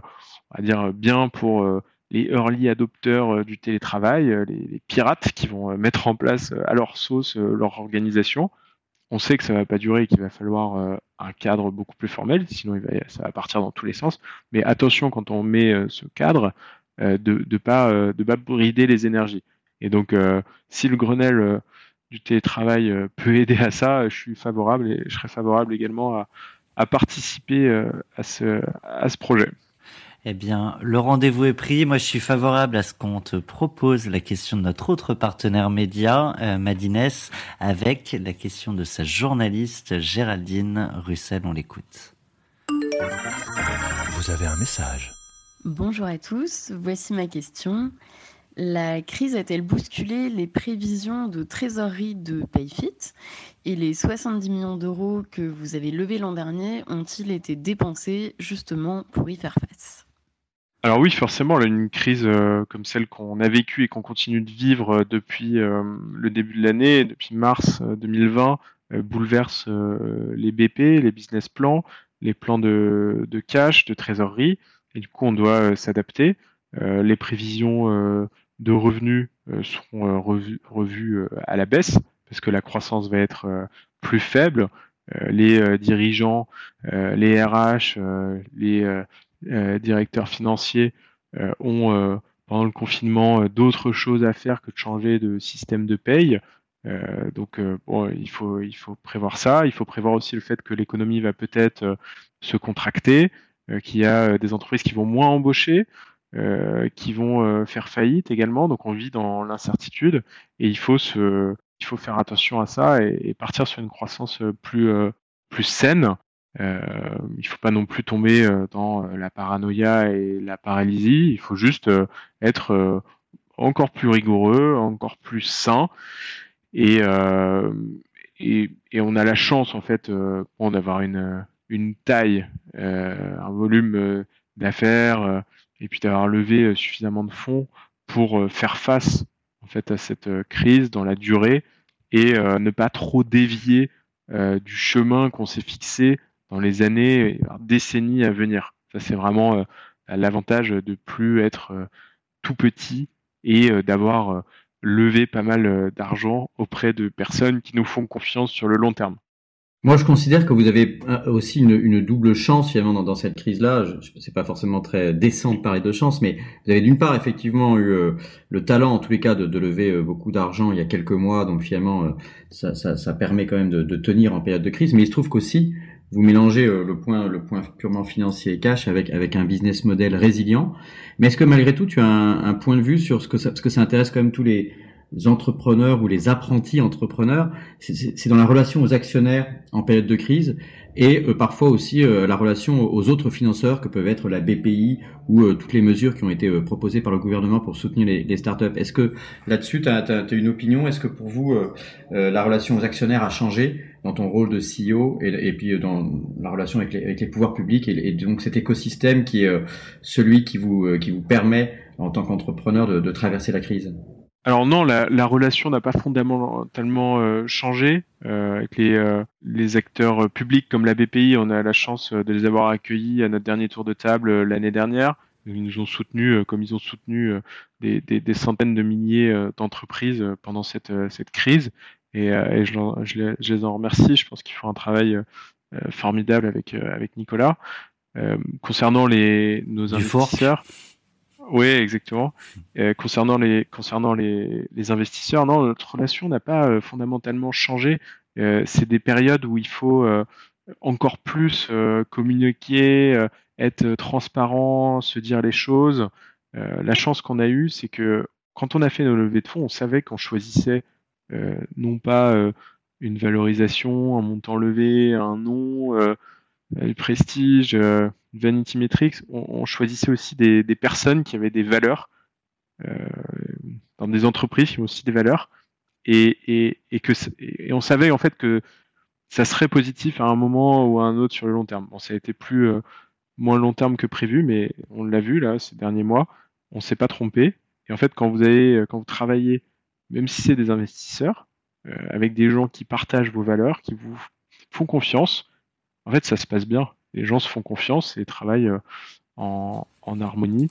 on va dire, bien pour euh, les early adopteurs euh, du télétravail, les, pirates qui vont mettre en place à leur sauce leur organisation. On sait que ça va pas durer et qu'il va falloir un cadre beaucoup plus formel, sinon ça va partir dans tous les sens. Mais attention quand on met ce cadre, de ne pas, de pas brider les énergies. Et donc, si le Grenelle du télétravail peut aider à ça, je suis favorable et je serais favorable également à, à participer euh, à ce, à ce projet. Eh bien, le rendez-vous est pris. Moi, je suis favorable à ce qu'on te propose la question de notre autre partenaire média, euh, Madines, avec la question de sa journaliste Géraldine Russell. On l'écoute. Vous avez un message. Bonjour à tous, voici ma question. La crise a-t-elle bousculé les prévisions de trésorerie de Payfit et les 70 millions d'euros que vous avez levés l'an dernier ont-ils été dépensés justement pour y faire face? Alors oui, forcément, une crise euh, comme celle qu'on a vécue et qu'on continue de vivre euh, depuis euh, le début de l'année, depuis mars 2020, bouleverse les BP, les business plans, les plans de, de, cash, de trésorerie, et du coup on doit s'adapter. les prévisions de revenus seront revues, à la baisse parce que la croissance va être plus faible. les dirigeants, les RH, les euh, directeurs financiers euh, ont euh, pendant le confinement d'autres choses à faire que de changer de système de paye. donc bon, il faut il faut prévoir ça. Il faut prévoir aussi le fait que l'économie va peut-être se contracter, qu'il y a des entreprises qui vont moins embaucher, qui vont faire faillite également. Donc on vit dans l'incertitude et il faut se il faut faire attention à ça et, partir sur une croissance plus plus saine euh, il faut pas non plus tomber euh, dans euh, la paranoïa et la paralysie. Il faut juste euh, être encore plus rigoureux, encore plus sain. Et, et, on a la chance en fait d'avoir une, une taille, un volume d'affaires et puis d'avoir levé suffisamment de fonds pour faire face en fait à cette crise dans la durée et ne pas trop dévier du chemin qu'on s'est fixé dans les années, décennies à venir. Ça, c'est vraiment euh, l'avantage de plus être euh, tout petit et euh, d'avoir levé pas mal d'argent auprès de personnes qui nous font confiance sur le long terme. Moi, je considère que vous avez aussi une, double chance finalement dans, cette crise-là. C'est pas forcément très décent de parler de chance, mais vous avez d'une part effectivement eu le talent, en tous les cas, de, lever beaucoup d'argent il y a quelques mois, donc finalement, ça, permet quand même de, tenir en période de crise. Mais il se trouve qu'aussi, vous mélangez euh, le point le point purement financier et cash avec avec un business model résilient. Mais est-ce que malgré tout tu as un, point de vue sur ce que ça que ça intéresse quand même tous les entrepreneurs ou les apprentis entrepreneurs, c'est dans la relation aux actionnaires en période de crise et euh, parfois aussi euh, la relation aux autres financeurs que peuvent être la BPI ou euh, toutes les mesures qui ont été proposées par le gouvernement pour soutenir les, les startups. Est-ce que là-dessus, tu as, une opinion? Est-ce que pour vous, la relation aux actionnaires a changé dans ton rôle de CEO et, et puis dans la relation avec les, avec les pouvoirs publics et, et, donc cet écosystème qui est celui qui vous, qui vous permet en tant qu'entrepreneur de, de traverser la crise? Alors non, la, la relation n'a pas fondamentalement euh, changé. Euh, avec les, euh, les, acteurs publics comme la BPI, on a la chance de les avoir accueillis à notre dernier tour de table l'année dernière. Ils nous ont soutenus comme ils ont soutenu des, des, des, centaines de milliers d'entreprises pendant cette, cette crise. Et, et je, je, je, les en remercie. Je pense qu'ils font un travail formidable avec, avec Nicolas. concernant les, nos investisseurs. Oui, exactement. Euh, concernant les concernant les, les, investisseurs, non, notre relation n'a pas euh, fondamentalement changé. Euh, c'est des périodes où il faut encore plus communiquer, être transparent, se dire les choses. la chance qu'on a eue, c'est que quand on a fait nos levées de fonds, on savait qu'on choisissait non pas une valorisation, un montant levé, un nom, le prestige Vanity Metrics, on, choisissait aussi des, personnes qui avaient des valeurs, euh, dans des entreprises qui ont aussi des valeurs, et, que, on savait en fait que ça serait positif à un moment ou à un autre sur le long terme. Bon, ça a été plus euh, moins long terme que prévu, mais on l'a vu là ces derniers mois, on s'est pas trompé. Et en fait, quand vous quand vous travaillez, même si c'est des investisseurs, euh, avec des gens qui partagent vos valeurs, qui vous font confiance, en fait, ça se passe bien les gens se font confiance et travaillent euh, en, en harmonie.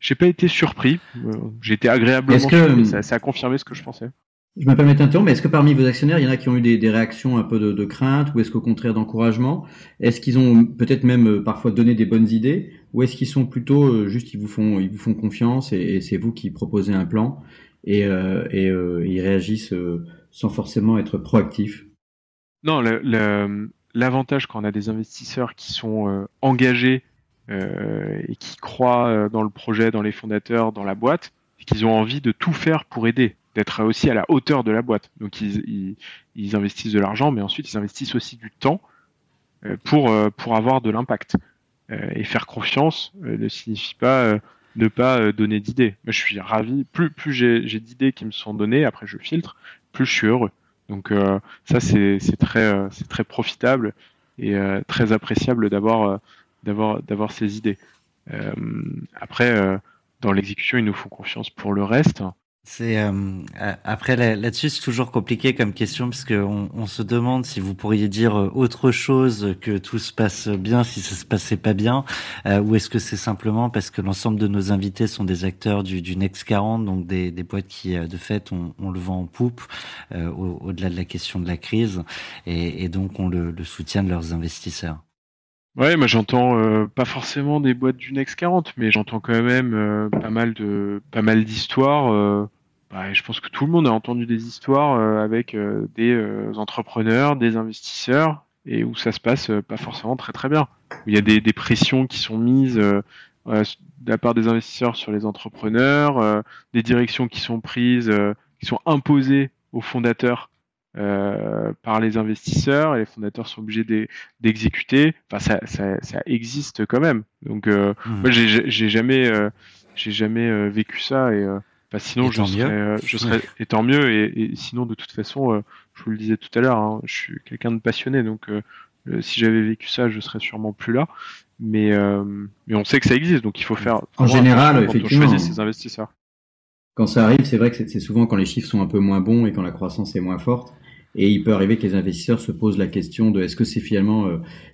J'ai pas été surpris, euh, j'ai été agréablement surpris, ça, ça, a confirmé ce que je pensais. Je me permets d'interrompre, mais est-ce que parmi vos actionnaires, il y en a qui ont eu des, des réactions un peu de, de crainte, ou est-ce qu'au contraire d'encouragement Est-ce qu'ils ont peut-être même euh, parfois donné des bonnes idées, ou est-ce qu'ils sont plutôt juste ils vous font ils vous font confiance et, et c'est vous qui proposez un plan et, euh, et euh, ils réagissent sans forcément être proactifs? Non, le, le, l'avantage quand on a des investisseurs qui sont euh, engagés et qui croient dans le projet, dans les fondateurs, dans la boîte, et qu'ils ont envie de tout faire pour aider, d'être aussi à la hauteur de la boîte. Donc ils, ils, investissent de l'argent, mais ensuite ils investissent aussi du temps pour, avoir de l'impact. et faire confiance ne signifie pas ne pas donner d'idées. Je suis ravi. Plus, plus j'ai d'idées qui me sont données, après je filtre, plus je suis heureux. Donc euh, ça, c'est très, euh, c'est très profitable et euh, très appréciable d'avoir d'avoir d'avoir ces idées. après, dans l'exécution, ils nous font confiance pour le reste. C'est euh, après là-dessus c'est toujours compliqué comme question parce qu'on on se demande si vous pourriez dire euh, autre chose que tout se passe bien si ça se passait pas bien euh, ou est-ce que c'est simplement parce que l'ensemble de nos invités sont des acteurs du, du Next 40 donc des, des boîtes qui de fait on, on le vend en poupe au-delà de la question de la crise et, et donc on le, le soutien de leurs investisseurs? Ouais, moi j'entends pas forcément des boîtes du Next 40, mais j'entends quand même pas mal de pas mal d'histoires bah, je pense que tout le monde a entendu des histoires euh, avec euh, des euh, entrepreneurs, des investisseurs, et où ça se passe pas forcément très très bien. Où il y a des, des pressions qui sont mises de la part des investisseurs sur les entrepreneurs, des directions qui sont prises, qui sont imposées aux fondateurs par les investisseurs et les fondateurs sont obligés d'exécuter. Enfin, ça, ça, ça, existe quand même. Donc, mmh. moi, j'ai jamais, j'ai jamais vécu ça et bah, sinon, je serais, euh, je serais, et tant mieux. Et, sinon, de toute façon, euh, je vous le disais tout à l'heure, hein, je suis quelqu'un de passionné, donc euh, si j'avais vécu ça, je serais sûrement plus là. Mais, mais on sait que ça existe, donc il faut faire. En général, effectivement. Quand ses investisseurs. Quand ça arrive, c'est vrai que c'est souvent quand les chiffres sont un peu moins bons et quand la croissance est moins forte. Et il peut arriver que les investisseurs se posent la question de est-ce que c'est finalement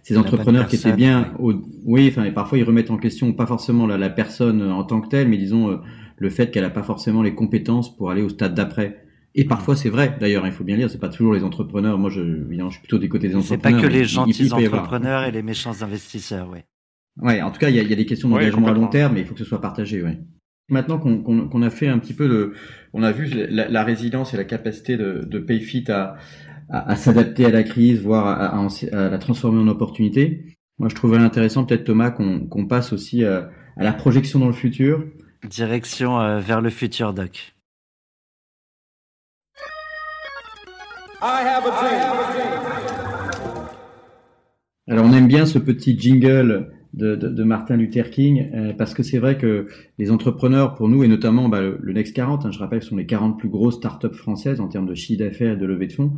ces entrepreneurs qui étaient bien, oui, enfin, et parfois ils remettent en question pas forcément la, la personne en tant que telle, mais disons le fait qu'elle n'a pas forcément les compétences pour aller au stade d'après. Et parfois, c'est vrai. D'ailleurs, il faut bien lire, c'est pas toujours les entrepreneurs. Moi, je, je suis plutôt des côtés des entrepreneurs. C'est pas que les gentils entrepreneurs et les méchants investisseurs, oui. Ouais, en tout cas, il y a, y a, des questions d'engagement à long terme, mais il faut que ce soit partagé, ouais. Maintenant qu'on a fait un petit peu de, on a vu la, résilience et la capacité de, de Payfit à, à, s'adapter à la crise, voire à, la transformer en opportunité. Moi, je trouverais intéressant, peut-être Thomas, qu'on passe aussi à, à la projection dans le futur Direction euh, vers le futur, Doc. Alors on aime bien ce petit jingle de, Martin Luther King euh, parce que c'est vrai que les entrepreneurs pour nous et notamment bah, le, Next 40, hein, je rappelle, sont les 40 plus grosses startups françaises en termes de chiffre d'affaires et de levée de fonds.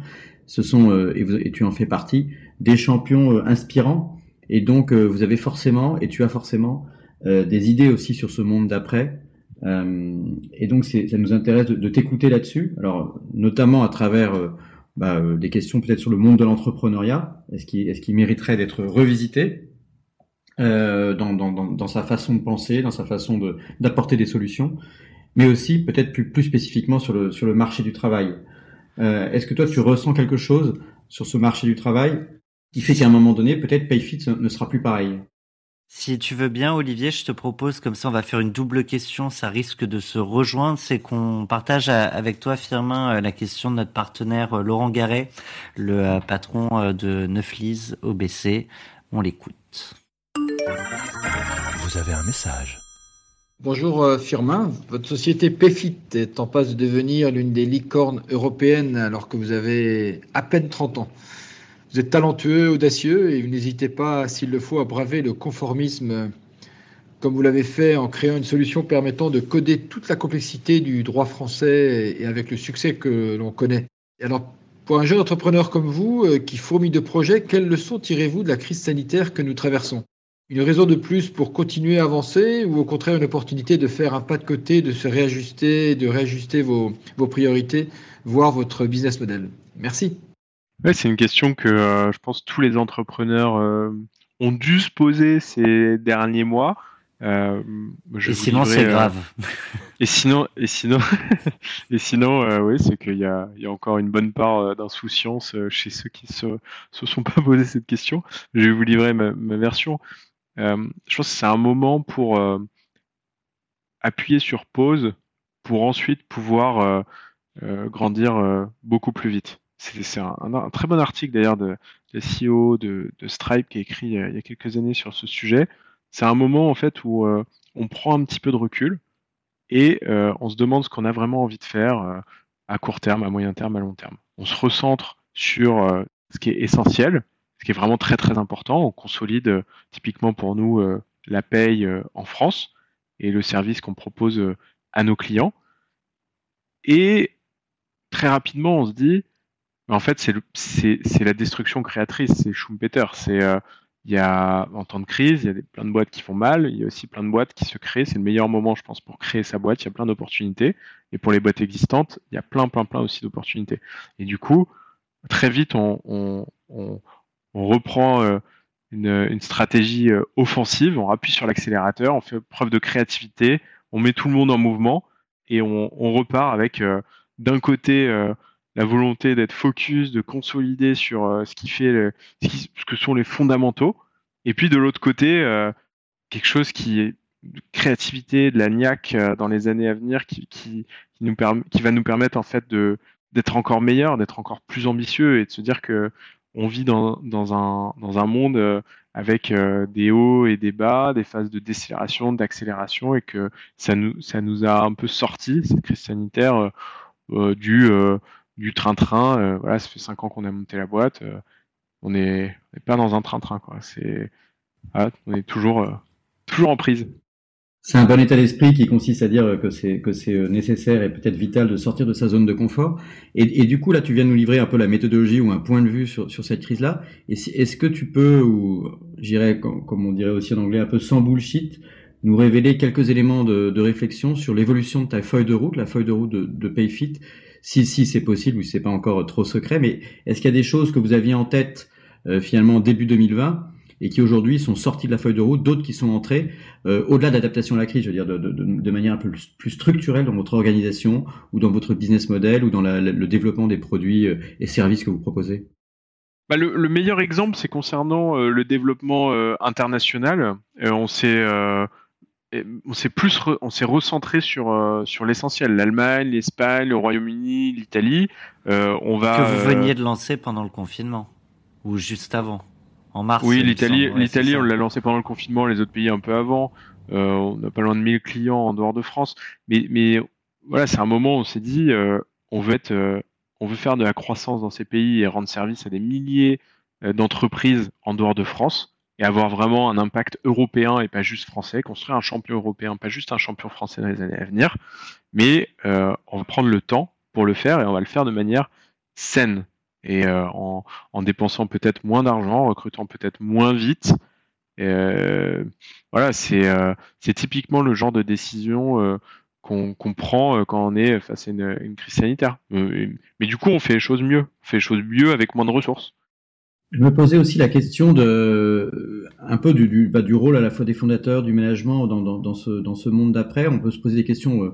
Ce sont euh, et, et, tu en fais partie des champions inspirants et donc vous avez forcément et tu as forcément euh, des idées aussi sur ce monde d'après. Euh, et donc, ça nous intéresse de, t'écouter là-dessus. Alors, notamment à travers euh, bah, des questions peut-être sur le monde de l'entrepreneuriat. Est-ce qu'il est qu'il mériterait d'être revisité dans, dans, dans, dans, sa façon de penser, dans sa façon de, d'apporter des solutions, mais aussi peut-être plus, plus spécifiquement sur le, sur le marché du travail. Euh, est-ce que toi, tu ressens quelque chose sur ce marché du travail qui fait qu'à un moment donné, peut-être Payfit ne sera plus pareil? Si tu veux bien, Olivier, je te propose, comme ça on va faire une double question, ça risque de se rejoindre, c'est qu'on partage avec toi, Firmin, euh, la question de notre partenaire euh, Laurent Garret, le euh, patron de Neuflise OBC. On l'écoute. Vous avez un message. Bonjour Firmin, votre société PFIT est en passe de devenir l'une des licornes européennes alors que vous avez à peine 30 ans. Vous êtes talentueux, audacieux et vous n'hésitez pas, s'il le faut, à braver le conformisme comme vous l'avez fait en créant une solution permettant de coder toute la complexité du droit français et avec le succès que l'on connaît. alors, pour un jeune entrepreneur comme vous, euh, qui fourmille de projets, quelles leçons tirez-vous de la crise sanitaire que nous traversons? Une raison de plus pour continuer à avancer ou au contraire une opportunité de faire un pas de côté, de se réajuster, de réajuster vos, vos priorités, voire votre business model? Merci. Ouais, c'est une question que euh, je pense tous les entrepreneurs euh, ont dû se poser ces derniers mois. Euh, et sinon, c'est grave. et sinon, et sinon, et sinon, oui, c'est qu'il y a, il y a encore une bonne part d'insouciance chez ceux qui se, se sont pas posé cette question. Je vais vous livrer ma, ma version. je pense que c'est un moment pour appuyer sur pause pour ensuite pouvoir grandir beaucoup plus vite c'est un, très bon article d'ailleurs de, de CEO de, Stripe qui a écrit il y a quelques années sur ce sujet. c'est un moment en fait où on prend un petit peu de recul et on se demande ce qu'on a vraiment envie de faire à court terme, à moyen terme, à long terme. On se recentre sur ce qui est essentiel, ce qui est vraiment très très important. On consolide typiquement pour nous la paye en France et le service qu'on propose à nos clients. Et très rapidement, on se dit, en fait, c'est la destruction créatrice, c'est Schumpeter. C'est il y a en temps de crise, il y a des, plein de boîtes qui font mal, il y a aussi plein de boîtes qui se créent. C'est le meilleur moment, je pense, pour créer sa boîte. Il y a plein d'opportunités. Et pour les boîtes existantes, il y a plein, plein, plein aussi d'opportunités. Et du coup, très vite, on, reprend euh, une, stratégie euh, offensive, on appuie sur l'accélérateur, on fait preuve de créativité, on met tout le monde en mouvement et on, repart avec euh, d'un côté la volonté d'être focus, de consolider sur euh, ce qui fait ce, que sont les fondamentaux, et puis de l'autre côté euh, quelque chose qui est de créativité, de la niaque euh, dans les années à venir, qui, qui, qui va nous permettre en fait de d'être encore meilleur, d'être encore plus ambitieux et de se dire que on vit dans, dans, un, dans un monde avec des hauts et des bas, des phases de décélération, d'accélération, et que ça nous, ça nous a un peu sorti, cette crise sanitaire, du du train-train. Euh, voilà, ça fait cinq ans qu'on a monté la boîte. Euh, on n'est pas dans un train-train, quoi. C'est, on est toujours, euh, toujours en prise. C'est un bon état d'esprit qui consiste à dire que c'est que c'est nécessaire et peut-être vital de sortir de sa zone de confort. Et, du coup, là, tu viens de nous livrer un peu la méthodologie ou un point de vue sur, sur cette crise-là. Et est-ce que tu peux, ou j'irais, comme, on dirait aussi en anglais, un peu sans bullshit, nous révéler quelques éléments de, réflexion sur l'évolution de ta feuille de route, la feuille de route de, de PayFit, si, si c'est possible ou si c'est pas encore trop secret, mais est-ce qu'il y a des choses que vous aviez en tête euh, finalement début 2020 et qui aujourd'hui sont sorties de la feuille de route, d'autres qui sont entrées euh, au-delà de l'adaptation à la crise, je veux dire de, manière un peu plus, structurelle dans votre organisation ou dans votre business model ou dans le développement des produits euh, et services que vous proposez? Bah le, meilleur exemple, c'est concernant le développement international. on s'est on s'est plus on s'est recentré sur euh, sur l'essentiel. l'Allemagne l'Espagne le Royaume-Uni l'Italie. Euh, on va que vous veniez de lancer pendant le confinement ou juste avant en mars oui l'Italie l'Italie on l'a lancé pendant le confinement les autres pays un peu avant. Euh, on n'a pas loin de 1000 clients en dehors de France. Mais mais voilà c'est un moment où on s'est dit on veut être on veut faire de la croissance dans ces pays et rendre service à des milliers d'entreprises en dehors de France avoir vraiment un impact européen et pas juste français, construire un champion européen, pas juste un champion français dans les années à venir, mais euh, on va prendre le temps pour le faire et on va le faire de manière saine et euh, en, en, dépensant peut-être moins d'argent, en recrutant peut-être moins vite. Euh, voilà, c'est typiquement le genre de décision qu'on qu prend quand on est face à une, une crise sanitaire. mais du coup, on fait les choses mieux, on fait les choses mieux avec moins de ressources. Je me posais aussi la question de un peu du, du, bah, du rôle à la fois des fondateurs, du management dans, ce, dans ce monde d'après. On peut se poser des questions euh,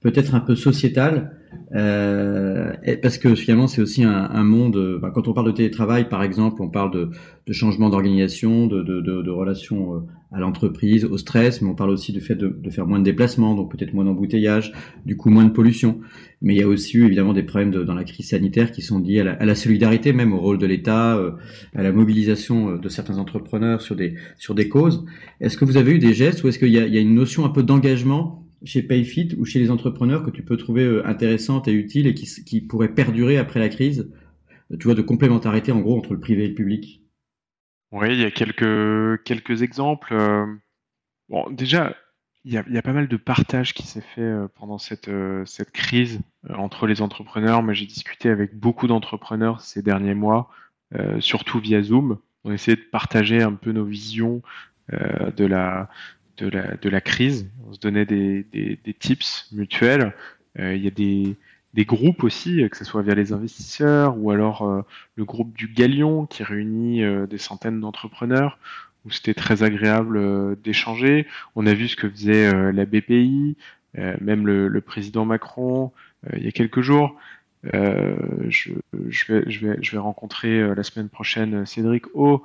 peut-être un peu sociétales, euh, parce que finalement c'est aussi un, un monde. Bah, quand on parle de télétravail, par exemple, on parle de, de changement d'organisation, de, de, de, de relations euh, à l'entreprise, au stress, mais on parle aussi du fait de, de faire moins de déplacements, donc peut-être moins d'embouteillage, du coup moins de pollution. Mais il y a aussi eu évidemment des problèmes de, dans la crise sanitaire qui sont liés à la, à la solidarité, même au rôle de l'État, euh, à la mobilisation euh, de certains entrepreneurs sur des sur des causes. Est-ce que vous avez eu des gestes ou est-ce qu'il y y a une notion un peu d'engagement chez Payfit ou chez les entrepreneurs que tu peux trouver euh, intéressante et utile et qui, pourrait perdurer après la crise Tu vois, de complémentarité en gros entre le privé et le public? Oui, il y a quelques, quelques exemples. Euh, bon, déjà, il y, a, pas mal de partage qui s'est fait euh, pendant cette, euh, cette crise entre les entrepreneurs. Moi, j'ai discuté avec beaucoup d'entrepreneurs ces derniers mois, surtout via Zoom. On essayait de partager un peu nos visions de, la, de, la, de la crise. On se donnait des, des, des tips mutuels. il y a des, des groupes aussi, que ce soit via les investisseurs ou alors euh, le groupe du Galion qui réunit euh, des centaines d'entrepreneurs où c'était très agréable euh, d'échanger. On a vu ce que faisait la BPI, même le, le, président Macron il y a quelques jours. Je, je, vais, je, vais, je vais rencontrer la semaine prochaine Cédric O.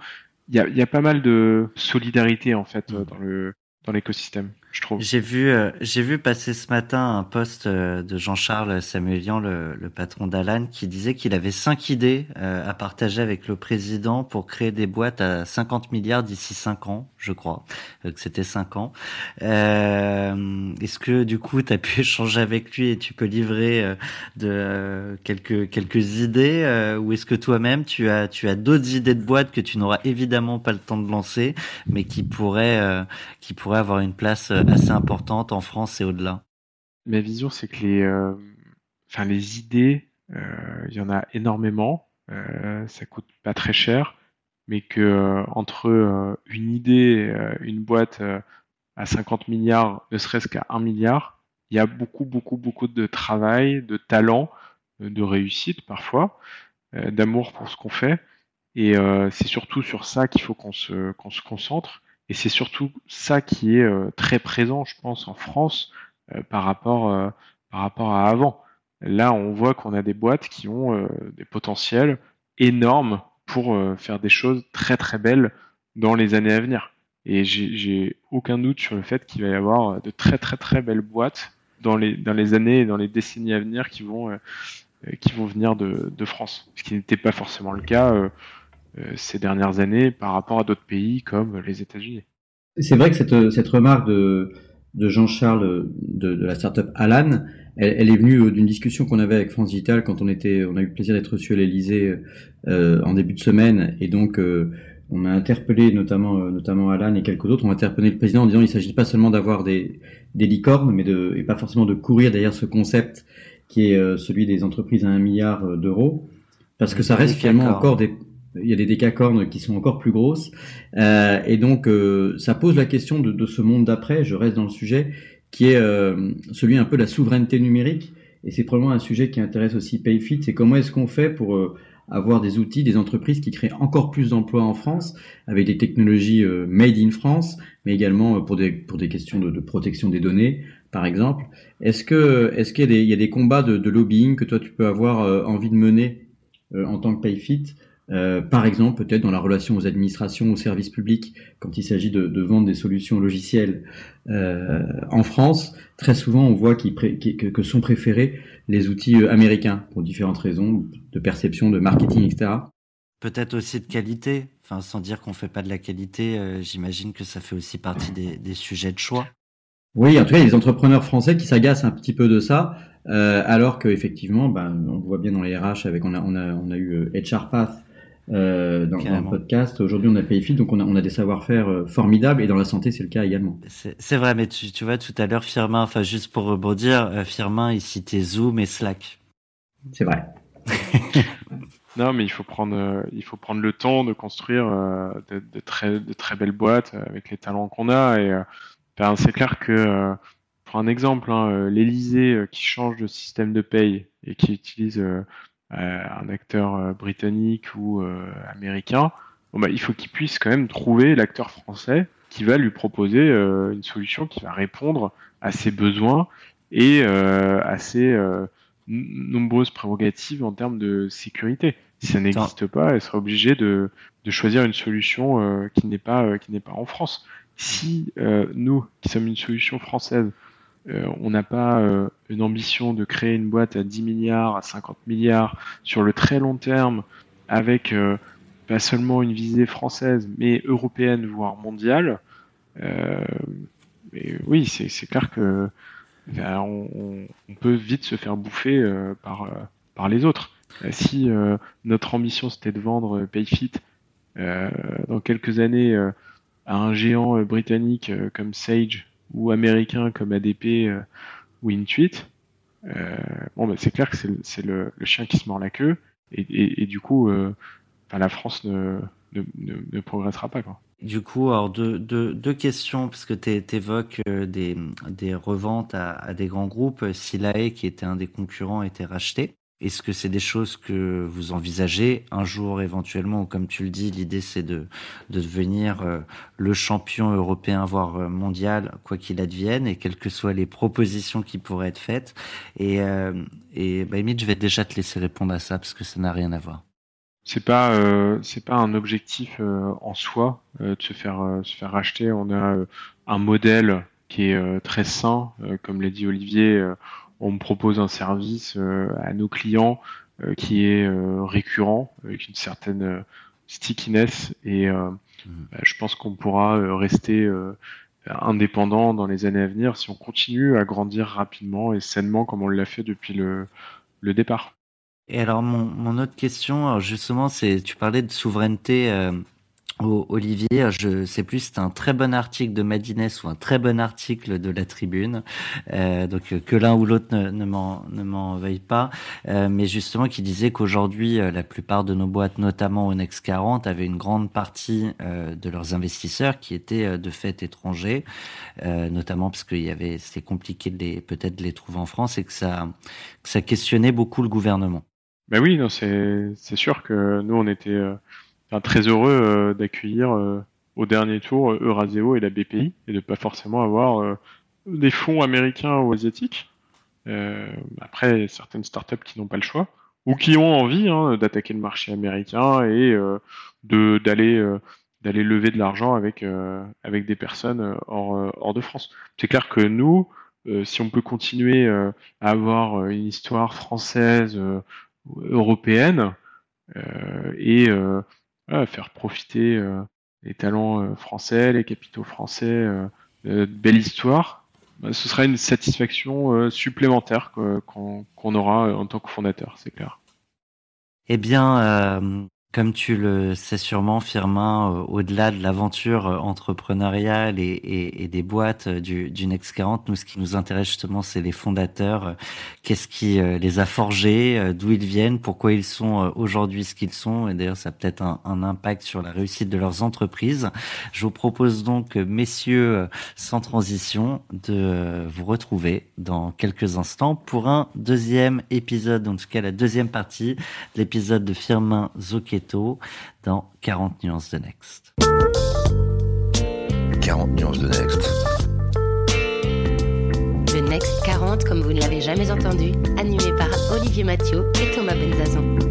Il y a, il y a pas mal de solidarité en fait dans le dans l'écosystème. J'ai vu, euh, j'ai vu passer ce matin un post euh, de Jean-Charles Samuelian, le, le patron d'Alan, qui disait qu'il avait cinq idées euh, à partager avec le président pour créer des boîtes à 50 milliards d'ici cinq ans, je crois, que c'était cinq ans. Est-ce que du coup, tu as pu échanger avec lui et tu peux livrer de quelques quelques idées, ou est-ce que toi-même tu as tu as d'autres idées de boîtes que tu n'auras évidemment pas le temps de lancer, mais qui pourraient qui pourraient avoir une place assez importante en France et au-delà Ma vision, c'est que les, euh, les idées, euh, il y en a énormément. Euh, ça coûte pas très cher, mais que entre une idée, une boîte à 50 milliards, ne serait-ce qu'à 1 milliard, il y a beaucoup, beaucoup, beaucoup de travail, de talent, de réussite parfois, d'amour pour ce qu'on fait. Et c'est surtout sur ça qu'il faut qu'on se concentre. Et c'est surtout ça qui est euh, très présent, je pense, en France euh, par, rapport, euh, par rapport à avant. Là, on voit qu'on a des boîtes qui ont des potentiels énormes pour faire des choses très très belles dans les années à venir. Et j'ai aucun doute sur le fait qu'il va y avoir de très très très belles boîtes dans les, dans les années et dans les décennies à venir qui vont, qui vont venir de, de France. Ce qui n'était pas forcément le cas ces dernières années par rapport à d'autres pays comme les États-Unis. C'est vrai que cette, cette remarque de, de Jean-Charles de, de, la startup Alan, elle, elle est venue d'une discussion qu'on avait avec France Digital quand on était, on a eu le plaisir d'être reçu à l'Elysée euh, en début de semaine, et donc euh, on a interpellé notamment, euh, notamment Alan et quelques autres, on a interpellé le président en disant il s'agit pas seulement d'avoir des, des licornes, mais de, et pas forcément de courir derrière ce concept qui est celui des entreprises à un milliard d'euros, parce que ça reste finalement encore des, il y a des décacornes qui sont encore plus grosses. Euh, et donc, euh, ça pose la question de, de ce monde d'après, je reste dans le sujet, qui est euh, celui un peu de la souveraineté numérique. Et c'est probablement un sujet qui intéresse aussi Payfit. C'est comment est-ce qu'on fait pour euh, avoir des outils, des entreprises qui créent encore plus d'emplois en France, avec des technologies euh, made in France, mais également pour des, pour des questions de, de protection des données, par exemple. Est-ce que est-ce qu'il y y a des combats de, de lobbying que toi tu peux avoir envie de mener en tant que Payfit? Euh, par exemple, peut-être dans la relation aux administrations, aux services publics, quand il s'agit de, de, vendre des solutions logicielles euh, en France, très souvent on voit qu que, que, sont préférés les outils euh, américains pour différentes raisons de perception, de marketing, etc. Peut-être aussi de qualité, enfin sans dire qu'on fait pas de la qualité, euh, j'imagine que ça fait aussi partie des, des, sujets de choix. Oui, en tout cas, il y a des entrepreneurs français qui s'agacent un petit peu de ça, euh, alors qu'effectivement, ben, on voit bien dans les RH avec on a on a on a eu HR Path euh, dans, dans, le podcast. Aujourd'hui, on a Payfit, donc on a, on a des savoir-faire euh, formidables et dans la santé, c'est le cas également. C'est vrai, mais tu, tu vois, tout à l'heure, Firmin, enfin, juste pour rebondir, euh, Firmin, il citait Zoom et Slack. C'est vrai. non, mais il faut prendre, euh, il faut prendre le temps de construire euh, de, de, très, de très belles boîtes avec les talents qu'on a. Et ben, c'est clair que, pour un exemple, hein, l'Elysée qui change de système de paye et qui utilise euh, un acteur euh, britannique ou euh, américain, bon, bah, il faut qu'il puisse quand même trouver l'acteur français qui va lui proposer une solution qui va répondre à ses besoins et à ses nombreuses prérogatives en termes de sécurité. Si ça n'existe pas, elle sera obligée de, de choisir une solution euh, qui n'est pas qui n'est pas en France. Si euh, nous, qui sommes une solution française, euh, on n'a pas euh, une ambition de créer une boîte à 10 milliards, à 50 milliards sur le très long terme, avec euh, pas seulement une visée française, mais européenne, voire mondiale. mais oui, c'est clair que on, on, peut vite se faire bouffer par, par les autres. si notre ambition c'était de vendre Payfit dans quelques années à un géant britannique comme Sage ou américains comme ADP euh, ou Intuit, euh, bon, bah, c'est clair que c'est le, chien qui se mord la queue, et, du coup, euh, la France ne, ne, ne, progressera pas. Quoi. Du coup, alors deux, deux, questions, parce que tu évoques des, des reventes à, à, des grands groupes. Silae, qui était un des concurrents, été racheté. Est-ce que c'est des choses que vous envisagez un jour éventuellement, ou comme tu le dis, l'idée c'est de, de devenir euh, le champion européen, voire euh, mondial, quoi qu'il advienne, et quelles que soient les propositions qui pourraient être faites. Et, euh, et bah, je vais déjà te laisser répondre à ça parce que ça n'a rien à voir. C'est pas euh, pas un objectif en soi de se faire se faire racheter. On a un modèle qui est très sain. comme l'a dit Olivier, on me propose un service à nos clients qui est récurrent, avec une certaine stickiness et mmh. bah, je pense qu'on pourra rester indépendant dans les années à venir si on continue à grandir rapidement et sainement comme on l'a fait depuis le, le départ. Et alors mon, mon autre question, justement, c'est tu parlais de souveraineté euh, Olivier, je sais plus, c'est un très bon article de Madines ou un très bon article de la Tribune, euh, donc que l'un ou l'autre ne, ne m'en veuille pas, euh, mais justement qui disait qu'aujourd'hui euh, la plupart de nos boîtes, notamment au Next 40, avaient une grande partie euh, de leurs investisseurs qui étaient euh, de fait étrangers, notamment parce qu'il y avait c'était compliqué de peut-être de les trouver en France et que ça que ça questionnait beaucoup le gouvernement. Ben oui, non, c'est sûr que nous on était très heureux euh, d'accueillir euh, au dernier tour euh, Euraseo et la BPI et de pas forcément avoir des fonds américains ou asiatiques. après, certaines startups qui n'ont pas le choix ou qui ont envie hein, d'attaquer le marché américain et de d'aller d'aller lever de l'argent avec avec des personnes hors, hors de France. C'est clair que nous, si on peut continuer à avoir une histoire française, européenne et faire profiter euh, les talents euh, français, les capitaux français, euh, de belle histoire, bah, ce sera une satisfaction supplémentaire qu'on aura en tant que fondateur, c'est clair. Eh bien, comme tu le sais sûrement, Firmin, euh, au-delà de l'aventure euh, entrepreneuriale et, des boîtes euh, du, du, Next 40, nous, ce qui nous intéresse justement, c'est les fondateurs. Qu'est-ce qui les a forgés, d'où ils viennent, pourquoi ils sont aujourd'hui ce qu'ils sont. Et d'ailleurs, ça a peut-être un, impact sur la réussite de leurs entreprises. Je vous propose donc, messieurs, sans transition, de vous retrouver dans quelques instants pour un deuxième épisode, en tout cas la deuxième partie de l'épisode de Firmin Zoquet dans 40 nuances de Next. 40 nuances de Next. The Next 40 comme vous ne l'avez jamais entendu, animé par Olivier Mathieu et Thomas Benzazon.